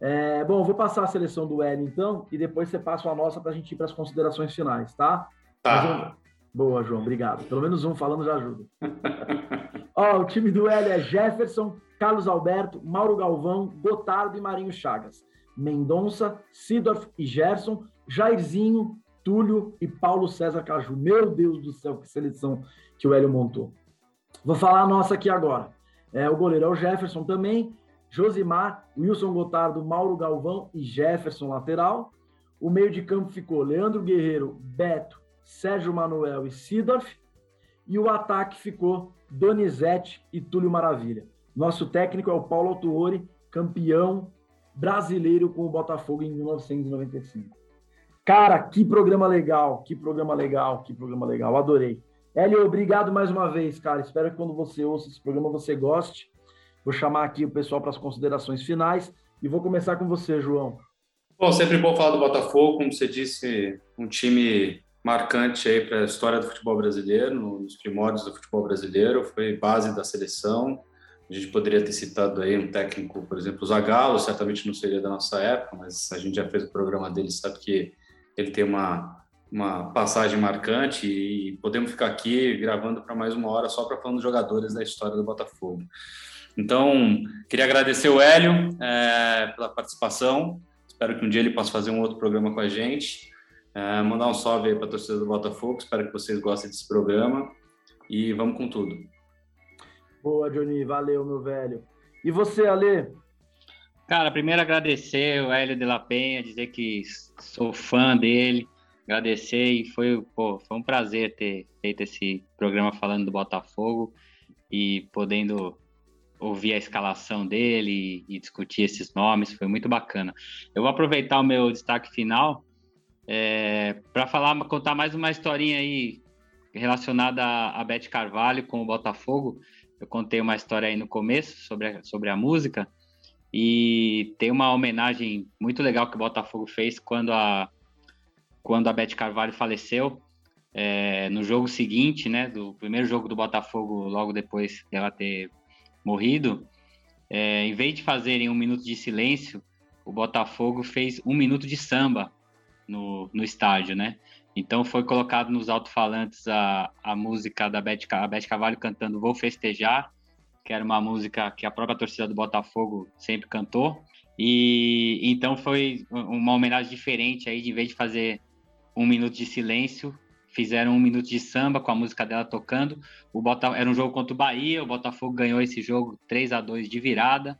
É, bom, vou passar a seleção do L então, e depois você passa a nossa para a gente ir para as considerações finais, tá? Tá. Boa, João, obrigado. Pelo menos um falando já ajuda. <laughs> Ó, o time do L é Jefferson, Carlos Alberto, Mauro Galvão, Gotardo e Marinho Chagas. Mendonça, Sidorf e Gerson, Jairzinho, Túlio e Paulo César Caju. Meu Deus do céu, que seleção que o Hélio montou. Vou falar a nossa aqui agora. É, o goleiro é o Jefferson também, Josimar, Wilson Gotardo, Mauro Galvão e Jefferson lateral. O meio de campo ficou Leandro Guerreiro, Beto, Sérgio Manuel e Sidorf. E o ataque ficou Donizete e Túlio Maravilha. Nosso técnico é o Paulo Autuori, campeão brasileiro com o Botafogo em 1995. Cara, que programa legal, que programa legal, que programa legal, adorei. Hélio, obrigado mais uma vez, cara. Espero que quando você ouça esse programa você goste. Vou chamar aqui o pessoal para as considerações finais e vou começar com você, João. Bom, sempre bom falar do Botafogo, como você disse, um time marcante aí para a história do futebol brasileiro, nos primórdios do futebol brasileiro, foi base da seleção. A gente poderia ter citado aí um técnico, por exemplo, o Zagallo, certamente não seria da nossa época, mas a gente já fez o programa dele, sabe que ele tem uma, uma passagem marcante e podemos ficar aqui gravando para mais uma hora só para falar dos jogadores da história do Botafogo. Então, queria agradecer o Hélio é, pela participação. Espero que um dia ele possa fazer um outro programa com a gente. É, mandar um salve aí para a torcida do Botafogo. Espero que vocês gostem desse programa. E vamos com tudo. Boa, Johnny. Valeu, meu velho. E você, Ale? Cara, primeiro agradecer o Hélio de la Penha, dizer que sou fã dele, agradecer e foi, pô, foi um prazer ter feito esse programa falando do Botafogo e podendo ouvir a escalação dele e, discutir esses nomes, foi muito bacana. Eu vou aproveitar o meu destaque final é, para falar, contar mais uma historinha aí relacionada a, a Beth Carvalho com o Botafogo. Eu contei uma história aí no começo sobre a, sobre a música e tem uma homenagem muito legal que o Botafogo fez quando a quando a Beth Carvalho faleceu. É, no jogo seguinte, né, do primeiro jogo do Botafogo, logo depois dela ter morrido, é, em vez de fazerem um minuto de silêncio, o Botafogo fez um minuto de samba no, no estádio, né? Então foi colocado nos alto-falantes a, a música da Beth, a Beth Cavalho cantando Vou Festejar, que era uma música que a própria torcida do Botafogo sempre cantou. E então foi uma homenagem diferente aí, de, vez de fazer um minuto de silêncio, fizeram um minuto de samba com a música dela tocando. O Bota... Era um jogo contra o Bahia, o Botafogo ganhou esse jogo 3 a 2 de virada.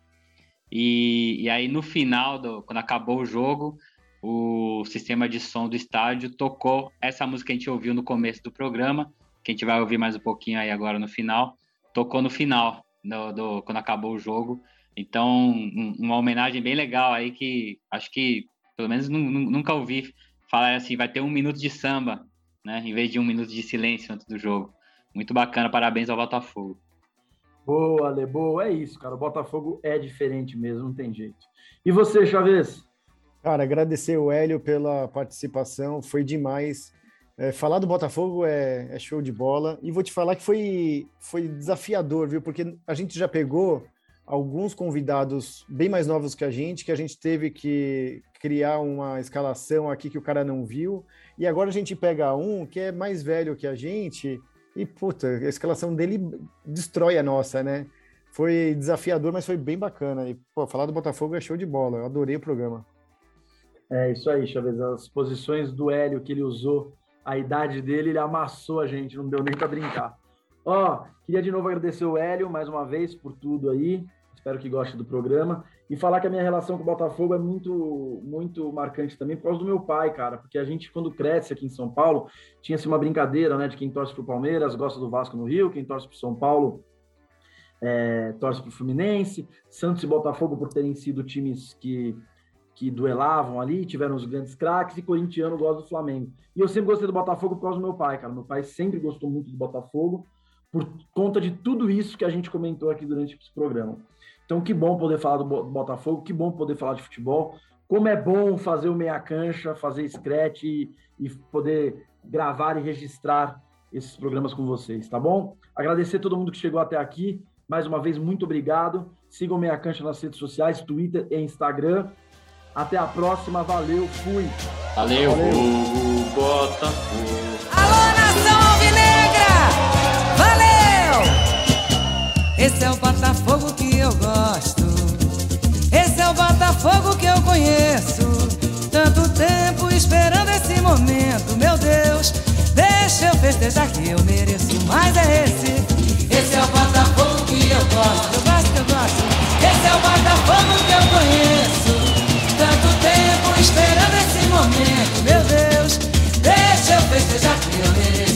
E, e aí no final, do... quando acabou o jogo, o sistema de som do estádio tocou essa música que a gente ouviu no começo do programa, que a gente vai ouvir mais um pouquinho aí agora no final, tocou no final, do, do quando acabou o jogo. Então, um, uma homenagem bem legal aí que acho que, pelo menos, nunca ouvi falar assim, vai ter um minuto de samba né? Em vez de um minuto de silêncio antes do jogo. Muito bacana, parabéns ao Botafogo. Boa, Ale, boa. É isso, cara. O Botafogo é diferente mesmo, não tem jeito. E você, Chaves? Cara, agradecer o Hélio pela participação, foi demais. É, falar do Botafogo é, é, show de bola. E vou te falar que foi, foi desafiador, viu? Porque a gente já pegou alguns convidados bem mais novos que a gente, que a gente teve que criar uma escalação aqui que o cara não viu. E agora a gente pega um que é mais velho que a gente e, puta, a escalação dele destrói a nossa, né? Foi desafiador, mas foi bem bacana. E, pô, falar do Botafogo é show de bola. Eu adorei o programa. É isso aí, Chaves. As posições do Hélio que ele usou, a idade dele, ele amassou a gente, não deu nem para brincar. Ó, queria de novo agradecer o Hélio mais uma vez por tudo aí. Espero que goste do programa. E falar que a minha relação com o Botafogo é muito, muito marcante também por causa do meu pai, cara. Porque a gente, quando cresce aqui em São Paulo, tinha-se uma brincadeira, né? De quem torce para o Palmeiras gosta do Vasco no Rio, quem torce para o São Paulo é, torce para o Fluminense. Santos e Botafogo por terem sido times que, que duelavam ali, tiveram os grandes craques, e corintiano gosta do Flamengo. E eu sempre gostei do Botafogo por causa do meu pai, cara. Meu pai sempre gostou muito do Botafogo por conta de tudo isso que a gente comentou aqui durante esse programa. Então, que bom poder falar do Botafogo, que bom poder falar de futebol. Como é bom fazer o meia cancha, fazer scratch e, e poder gravar e registrar esses programas com vocês, tá bom? Agradecer todo mundo que chegou até aqui. Mais uma vez, muito obrigado. Sigam Meia Cancha nas redes sociais, Twitter e Instagram. Até a próxima, valeu, fui. Valeu, valeu. Botafogo. Alô, nação alvinegra! Valeu! Esse é o Botafogo que eu gosto. Esse é o Botafogo que eu conheço. Tanto tempo esperando esse momento, meu Deus. Deixa eu festejar que eu mereço mais é esse. Esse é o Botafogo que eu gosto. Eu gosto, eu gosto. Esse é o Botafogo que eu conheço momento, meu Deus, deixa eu festejar que eu mereço.